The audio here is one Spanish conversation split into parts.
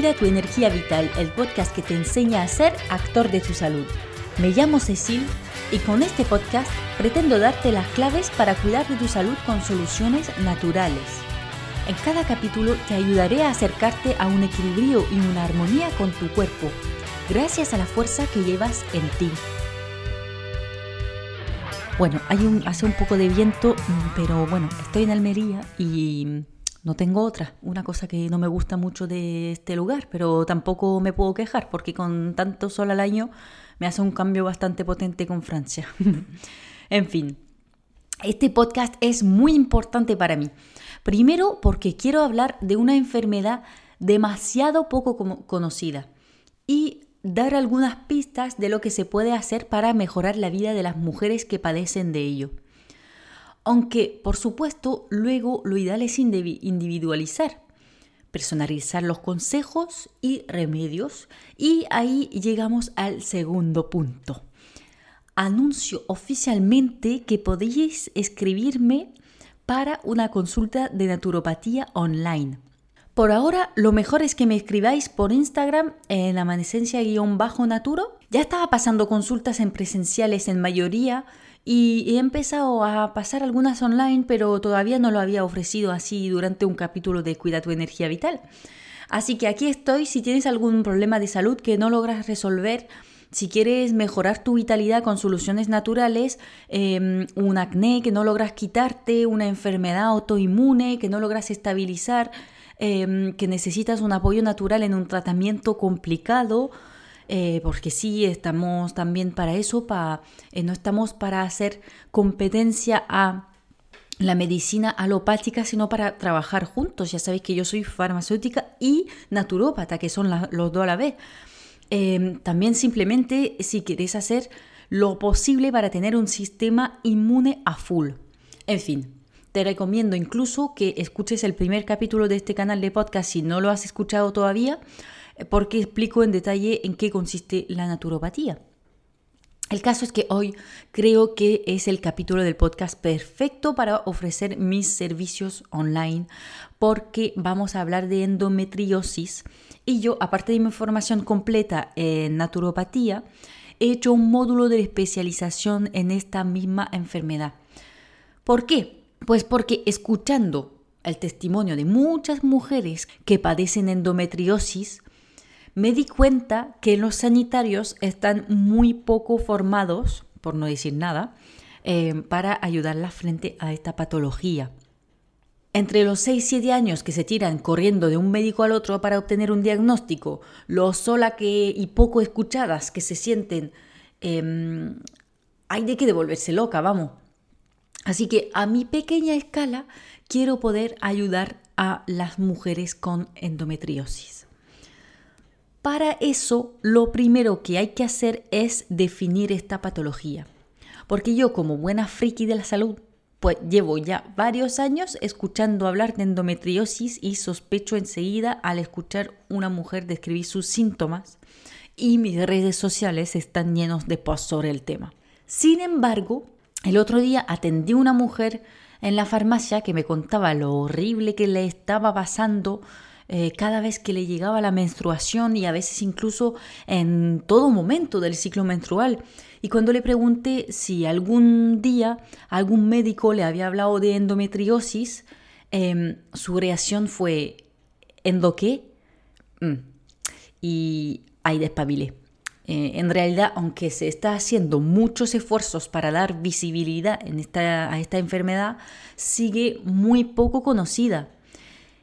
tu Energía Vital, el podcast que te enseña a ser actor de tu salud. Me llamo Cecil y con este podcast pretendo darte las claves para cuidar de tu salud con soluciones naturales. En cada capítulo te ayudaré a acercarte a un equilibrio y una armonía con tu cuerpo, gracias a la fuerza que llevas en ti. Bueno, hay un, hace un poco de viento, mm, pero bueno, estoy en Almería y no tengo otra. Una cosa que no me gusta mucho de este lugar, pero tampoco me puedo quejar porque con tanto sol al año me hace un cambio bastante potente con Francia. en fin, este podcast es muy importante para mí. Primero porque quiero hablar de una enfermedad demasiado poco conocida y dar algunas pistas de lo que se puede hacer para mejorar la vida de las mujeres que padecen de ello. Aunque, por supuesto, luego lo ideal es individualizar, personalizar los consejos y remedios y ahí llegamos al segundo punto. Anuncio oficialmente que podéis escribirme para una consulta de naturopatía online. Por ahora, lo mejor es que me escribáis por Instagram en amanecencia-naturo. Ya estaba pasando consultas en presenciales en mayoría y he empezado a pasar algunas online, pero todavía no lo había ofrecido así durante un capítulo de Cuida tu energía vital. Así que aquí estoy, si tienes algún problema de salud que no logras resolver, si quieres mejorar tu vitalidad con soluciones naturales, em, un acné que no logras quitarte, una enfermedad autoinmune que no logras estabilizar, em, que necesitas un apoyo natural en un tratamiento complicado, eh, porque sí, estamos también para eso, eh, no estamos para hacer competencia a la medicina alopática, sino para trabajar juntos. Ya sabéis que yo soy farmacéutica y naturópata, que son los dos a la vez. Em, también simplemente si queréis hacer lo posible para tener un sistema inmune a full. En fin, te recomiendo incluso que escuches el primer capítulo de este canal de podcast si no lo has escuchado todavía, porque explico en detalle en qué consiste la naturopatía. El caso es que hoy creo que es el capítulo del podcast perfecto para ofrecer mis servicios online porque vamos a hablar de endometriosis y yo, aparte de mi formación completa en naturopatía, he hecho un módulo de especialización en esta misma enfermedad. ¿Por qué? Pues porque escuchando el testimonio de muchas mujeres que padecen endometriosis, me di cuenta que los sanitarios están muy poco formados, por no decir nada, eh, para ayudarlas frente a esta patología. Entre los 6 y 7 años que se tiran corriendo de un médico al otro para obtener un diagnóstico, lo sola que y poco escuchadas que se sienten, em, hay de que devolverse loca, vamos. Así que a mi pequeña escala quiero poder ayudar a las mujeres con endometriosis. Para eso, lo primero que hay que hacer es definir esta patología. Porque yo, como buena friki de la salud, pues llevo ya varios años escuchando hablar de endometriosis y sospecho enseguida al escuchar una mujer describir sus síntomas y mis redes sociales están llenos de posts sobre el tema. Sin embargo, el otro día atendí a una mujer en la farmacia que me contaba lo horrible que le estaba pasando eh, cada vez que le llegaba la menstruación y a veces incluso en todo momento del ciclo menstrual. Y cuando le pregunté si algún día algún médico le había hablado de endometriosis, em, su reacción fue ¿endo qué? Mm. Y ahí despabilé. Eh, en realidad, aunque se está haciendo muchos esfuerzos para dar visibilidad en esta, a esta enfermedad, sigue muy poco conocida.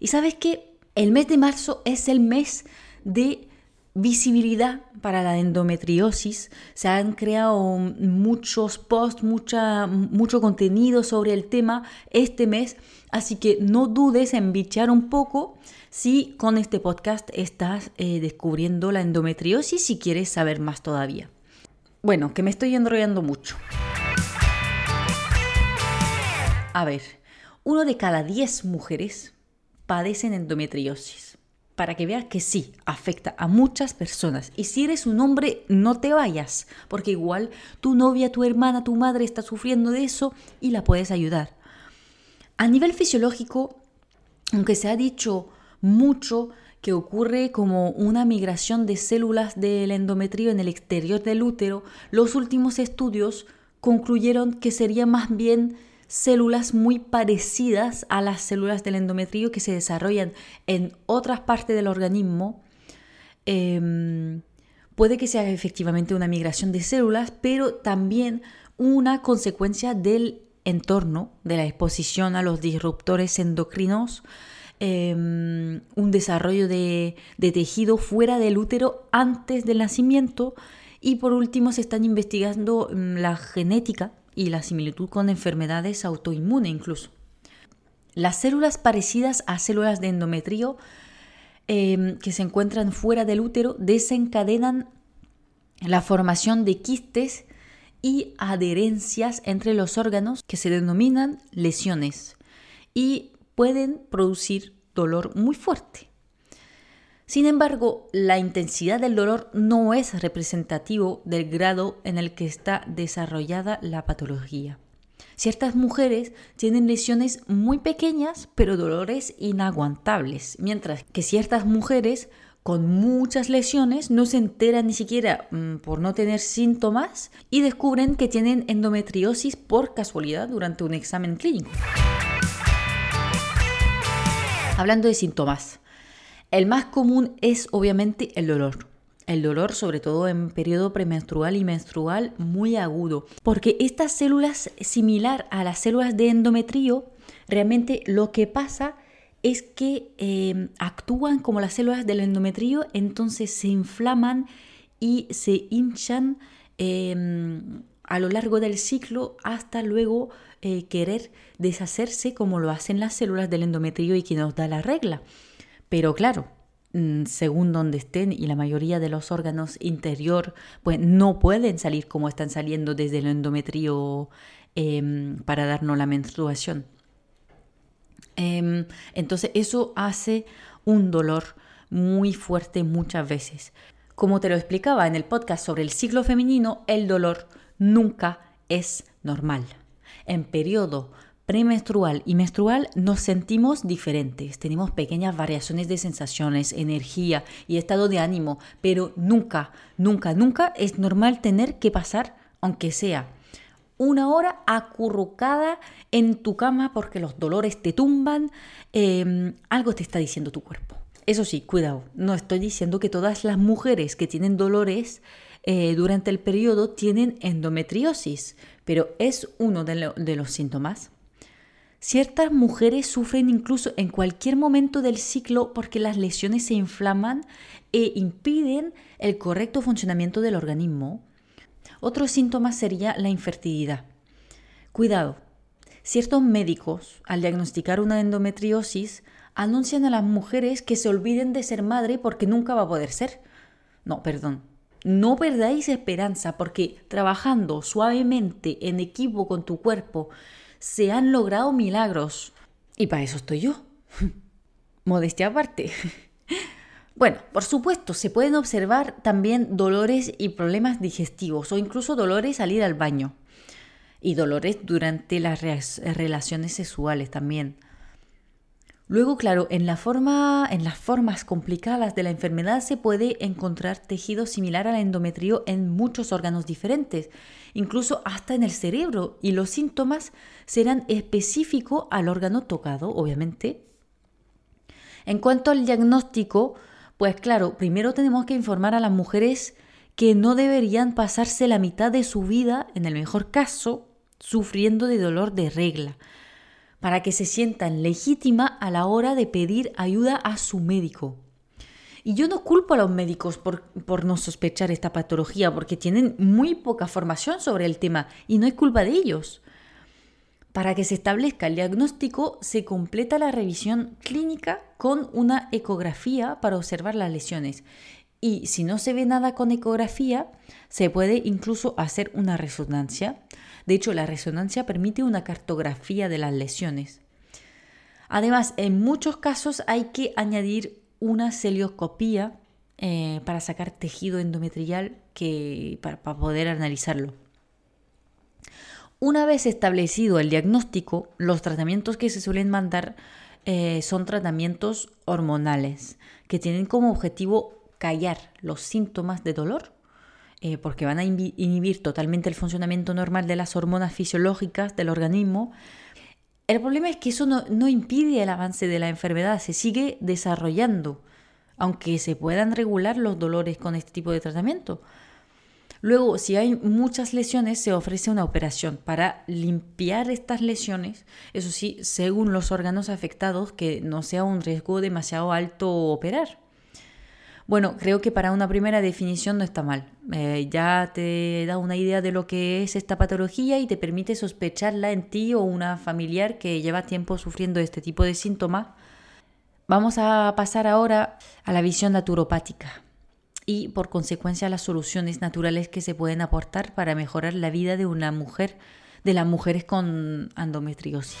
Y sabes qué? El mes de marzo es el mes de visibilidad para la endometriosis. Se han creado muchos posts, mucha, mucho contenido sobre el tema este mes, así que no dudes en bichear un poco si con este podcast estás eh, descubriendo la endometriosis y quieres saber más todavía. Bueno, que me estoy enrollando mucho. A ver, uno de cada diez mujeres padecen endometriosis. Para que veas que sí, afecta a muchas personas. Y si eres un hombre, no te vayas, porque igual tu novia, tu hermana, tu madre está sufriendo de eso y la puedes ayudar. A nivel fisiológico, aunque se ha dicho mucho que ocurre como una migración de células del endometrio en el exterior del útero, los últimos estudios concluyeron que sería más bien células muy parecidas a las células del endometrio que se desarrollan en otras partes del organismo. Em, puede que sea efectivamente una migración de células, pero también una consecuencia del entorno, de la exposición a los disruptores endocrinos, Em, un desarrollo de, tejido fuera del útero antes del nacimiento y por último se están investigando mm, la genética y la similitud con enfermedades autoinmunes incluso. Las células parecidas a células de endometrio em, que se encuentran fuera del útero desencadenan la formación de quistes y adherencias entre los órganos que se denominan lesiones y pueden producir dolor muy fuerte. Sin embargo, la intensidad del dolor no es representativo del grado en el que está desarrollada la patología. Ciertas mujeres tienen lesiones muy pequeñas pero dolores inaguantables, mientras que ciertas mujeres con muchas lesiones no se enteran ni siquiera mm, por no tener síntomas y descubren que tienen endometriosis por casualidad durante un examen clínico. Hablando de síntomas, el más común es obviamente el dolor. El dolor, sobre todo en periodo premenstrual y menstrual, muy agudo. Porque estas células, similar a las células de endometrio, realmente lo que pasa es que em, actúan como las células del endometrio, entonces se inflaman y se hinchan em, a lo largo del ciclo hasta luego eh, querer deshacerse como lo hacen las células del endometrio y que nos da la regla. Pero claro, mm, según donde estén y la mayoría de los órganos interior, pues no pueden salir como están saliendo desde el endometrio em, para darnos la menstruación. Em, entonces eso hace un dolor muy fuerte muchas veces. Como te lo explicaba en el podcast sobre el ciclo femenino, el dolor nunca es normal en periodo premenstrual y menstrual nos sentimos diferentes, tenemos pequeñas variaciones de sensaciones, energía y estado de ánimo, pero nunca, nunca, nunca es normal tener que pasar, aunque sea una hora acurrucada en tu cama porque los dolores te tumban, em, algo te está diciendo tu cuerpo. Eso sí, cuidado, no estoy diciendo que todas las mujeres que tienen dolores eh, durante el periodo tienen endometriosis, pero es uno de, de los síntomas. Ciertas mujeres sufren incluso en cualquier momento del ciclo porque las lesiones se inflaman e impiden el correcto funcionamiento del organismo. Otro síntoma sería la infertilidad. Cuidado, ciertos médicos al diagnosticar una endometriosis anuncian a las mujeres que se olviden de ser madre porque nunca va a poder ser. No, perdón, no perdáis esperanza porque trabajando suavemente en equipo con tu cuerpo se han logrado milagros. Y para eso estoy yo. Modestia aparte. Bueno, por supuesto, se pueden observar también dolores y problemas digestivos o incluso dolores al ir al baño. Y dolores durante las relaciones sexuales también. Luego, claro, en, las formas complicadas de la enfermedad se puede encontrar tejido similar al endometrio en muchos órganos diferentes, incluso hasta en el cerebro, y los síntomas serán específicos al órgano tocado, obviamente. En cuanto al diagnóstico, pues claro, primero tenemos que informar a las mujeres que no deberían pasarse la mitad de su vida, en el mejor caso, sufriendo de dolor de regla para que se sientan legítima a la hora de pedir ayuda a su médico. Y yo no culpo a los médicos por, por, no sospechar esta patología, porque tienen muy poca formación sobre el tema y no es culpa de ellos. Para que se establezca el diagnóstico, se completa la revisión clínica con una ecografía para observar las lesiones. Y si no se ve nada con ecografía, se puede incluso hacer una resonancia de hecho, la resonancia permite una cartografía de las lesiones. Además, en muchos casos hay que añadir una celioscopía eh, para sacar tejido endometrial que, para, poder analizarlo. Una vez establecido el diagnóstico, los tratamientos que se suelen mandar eh, son tratamientos hormonales que tienen como objetivo callar los síntomas de dolor eh, porque van a inhibir totalmente el funcionamiento normal de las hormonas fisiológicas del organismo. El problema es que eso no, no impide el avance de la enfermedad, se sigue desarrollando, aunque se puedan regular los dolores con este tipo de tratamiento. Luego, si hay muchas lesiones, se ofrece una operación para limpiar estas lesiones, eso sí, según los órganos afectados, que no sea un riesgo demasiado alto operar. Bueno, creo que para una primera definición no está mal. Eh, ya te da una idea de lo que es esta patología y te permite sospecharla en ti o una familiar que lleva tiempo sufriendo este tipo de síntomas. Vamos a pasar ahora a la visión naturopática y por consecuencia a las soluciones naturales que se pueden aportar para mejorar la vida de una mujer, de las mujeres con endometriosis.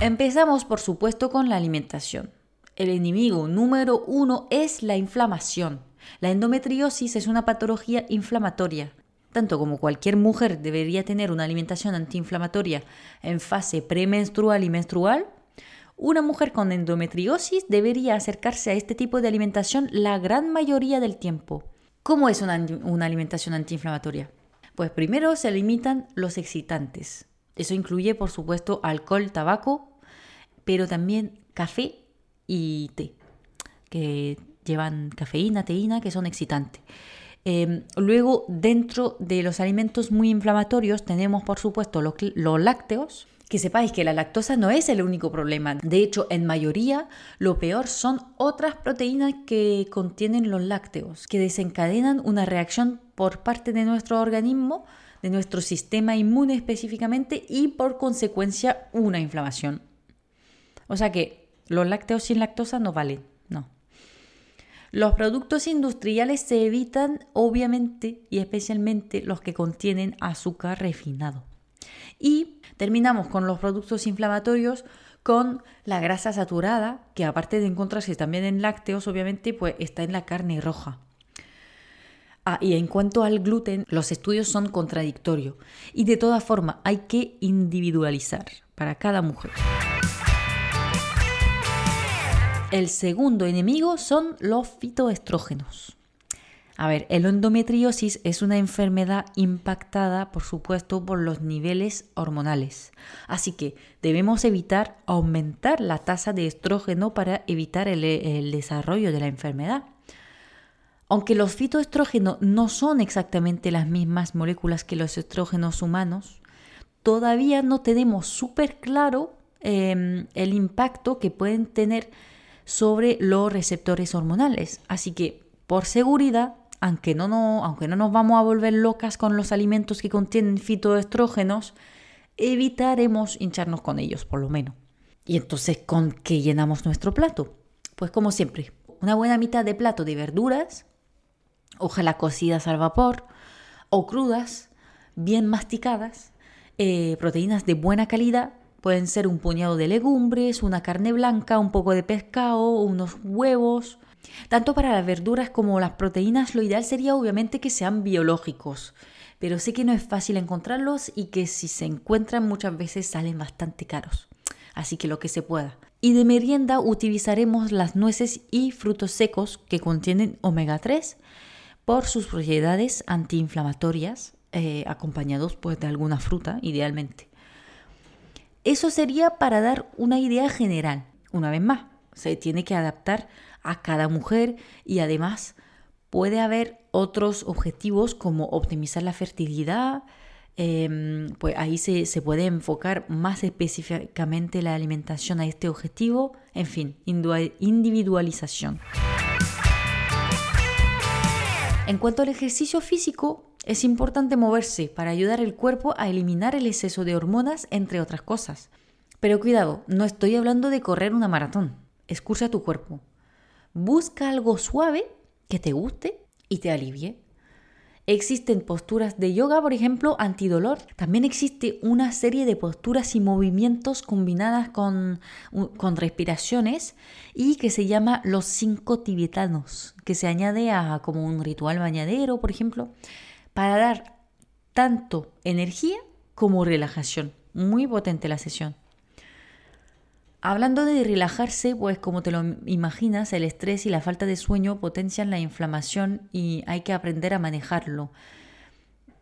Empezamos por supuesto con la alimentación. El enemigo número uno es la inflamación. La endometriosis es una patología inflamatoria. Tanto como cualquier mujer debería tener una alimentación antiinflamatoria en fase premenstrual y menstrual, una mujer con endometriosis debería acercarse a este tipo de alimentación la gran mayoría del tiempo. ¿Cómo es una, una alimentación antiinflamatoria? Pues primero se limitan los excitantes. Eso incluye, por supuesto, alcohol, tabaco, pero también café y té, que llevan cafeína, teína, que son excitantes. Em, luego, dentro de los alimentos muy inflamatorios tenemos, por supuesto, los, los, lácteos. Que sepáis que la lactosa no es el único problema. De hecho, en mayoría, lo peor son otras proteínas que contienen los lácteos, que desencadenan una reacción por parte de nuestro organismo, de nuestro sistema inmune específicamente, y por consecuencia una inflamación. O sea que los lácteos sin lactosa no valen, no. Los productos industriales se evitan obviamente y especialmente los que contienen azúcar refinado. Y terminamos con los productos inflamatorios con la grasa saturada, que aparte de encontrarse también en lácteos, obviamente, pues está en la carne roja. Ah, y en cuanto al gluten, los estudios son contradictorios y de todas formas hay que individualizar para cada mujer. El segundo enemigo son los fitoestrógenos. A ver, el endometriosis es una enfermedad impactada, por supuesto, por los niveles hormonales. Así que debemos evitar aumentar la tasa de estrógeno para evitar el, desarrollo de la enfermedad. Aunque los fitoestrógenos no son exactamente las mismas moléculas que los estrógenos humanos, todavía no tenemos súper claro em, el impacto que pueden tener sobre los receptores hormonales. Así que, por seguridad, aunque no, no, aunque no nos vamos a volver locas con los alimentos que contienen fitoestrógenos, evitaremos hincharnos con ellos, por lo menos. Y entonces, ¿con qué llenamos nuestro plato? Pues como siempre, una buena mitad de plato de verduras, ojalá cocidas al vapor o crudas, bien masticadas, eh, proteínas de buena calidad Pueden ser un puñado de legumbres, una carne blanca, un poco de pescado, unos huevos. Tanto para las verduras como las proteínas, lo ideal sería obviamente que sean biológicos, pero sé que no es fácil encontrarlos y que si se encuentran muchas veces salen bastante caros. Así que lo que se pueda. Y de merienda utilizaremos las nueces y frutos secos que contienen omega 3 por sus propiedades antiinflamatorias, eh, acompañados pues, de alguna fruta, idealmente. Eso sería para dar una idea general. Una vez más, se tiene que adaptar a cada mujer y además puede haber otros objetivos como optimizar la fertilidad, em, pues ahí se, se, puede enfocar más específicamente la alimentación a este objetivo, en fin, individualización. En cuanto al ejercicio físico, es importante moverse para ayudar al cuerpo a eliminar el exceso de hormonas, entre otras cosas. Pero cuidado, no estoy hablando de correr una maratón. Escucha tu cuerpo. Busca algo suave que te guste y te alivie. Existen posturas de yoga, por ejemplo, antidolor. También existe una serie de posturas y movimientos combinadas con, con respiraciones y que se llama los cinco tibetanos, que se añade a como un ritual bañadero, por ejemplo para dar tanto energía como relajación. Muy potente la sesión. Hablando de relajarse, pues como te lo imaginas, el estrés y la falta de sueño potencian la inflamación y hay que aprender a manejarlo.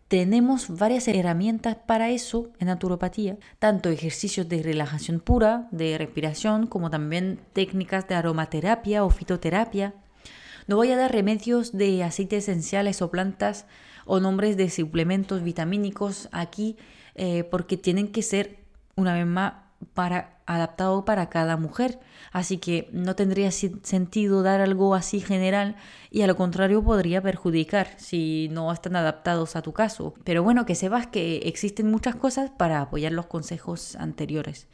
Tenemos varias herramientas para eso en naturopatía, tanto ejercicios de relajación pura, de respiración, como también técnicas de aromaterapia o fitoterapia. No voy a dar remedios de aceites esenciales o plantas o nombres de suplementos vitamínicos aquí eh, porque tienen que ser una vez más para, adaptado para cada mujer. Así que no tendría sentido dar algo así general y a lo contrario podría perjudicar si no están adaptados a tu caso. Pero bueno, que sepas que existen muchas cosas para apoyar los consejos anteriores,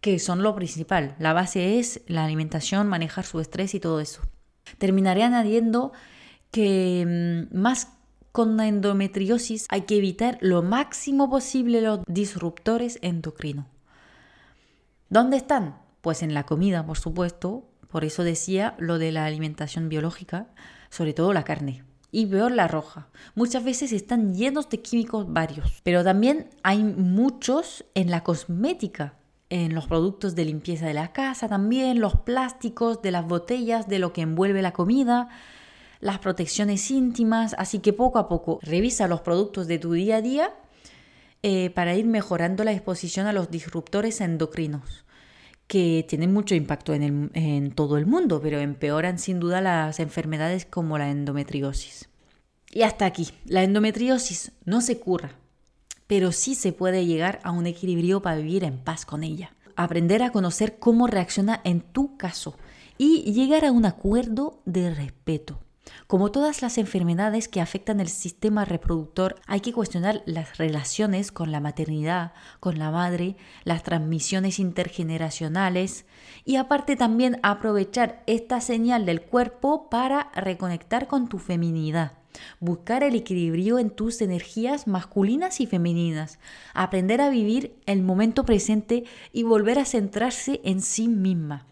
que son lo principal. La base es la alimentación, manejar su estrés y todo eso. Terminaré añadiendo que mm, más con la endometriosis hay que evitar lo máximo posible los disruptores endocrinos. ¿Dónde están? Pues en la comida, por supuesto. Por eso decía lo de la alimentación biológica, sobre todo la carne. Y peor la roja. Muchas veces están llenos de químicos varios. Pero también hay muchos en la cosmética, en los productos de limpieza de la casa también, los plásticos de las botellas, de lo que envuelve la comida, las protecciones íntimas. Así que poco a poco revisa los productos de tu día a día eh, para ir mejorando la exposición a los disruptores endocrinos que tienen mucho impacto en, en todo el mundo, pero empeoran sin duda las enfermedades como la endometriosis. Y hasta aquí, la endometriosis no se cura, pero sí se puede llegar a un equilibrio para vivir en paz con ella. Aprender a conocer cómo reacciona en tu caso y llegar a un acuerdo de respeto. Como todas las enfermedades que afectan el sistema reproductor, hay que cuestionar las relaciones con la maternidad, con la madre, las transmisiones intergeneracionales y aparte también aprovechar esta señal del cuerpo para reconectar con tu feminidad. Buscar el equilibrio en tus energías masculinas y femeninas, aprender a vivir el momento presente y volver a centrarse en sí misma.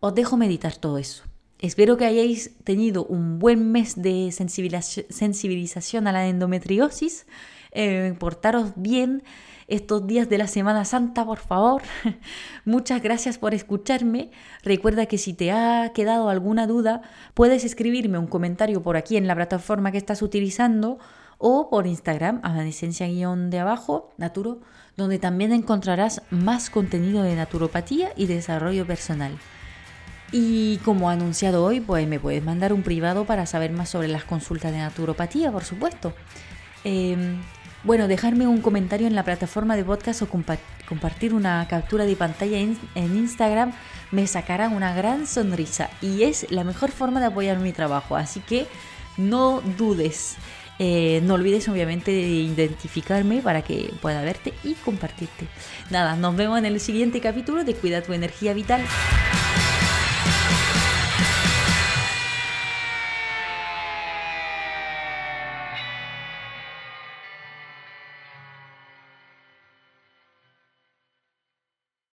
Os dejo meditar todo eso. Espero que hayáis tenido un buen mes de sensibilización a la endometriosis. Eh, portaros bien estos días de la Semana Santa, por favor. Muchas gracias por escucharme. Recuerda que si te ha quedado alguna duda, puedes escribirme un comentario por aquí en la plataforma que estás utilizando o por Instagram, amanecencia-de abajo, naturo, donde también encontrarás más contenido de naturopatía y desarrollo personal. Y como anunciado hoy, pues me puedes mandar un privado para saber más sobre las consultas de naturopatía, por supuesto. Em, bueno, dejarme un comentario en la plataforma de podcast o compartir una captura de pantalla en Instagram me sacará una gran sonrisa y es la mejor forma de apoyar mi trabajo. Así que no dudes. Eh, no olvides obviamente de identificarme para que pueda verte y compartirte. Nada, nos vemos en el siguiente capítulo de Cuida tu energía vital.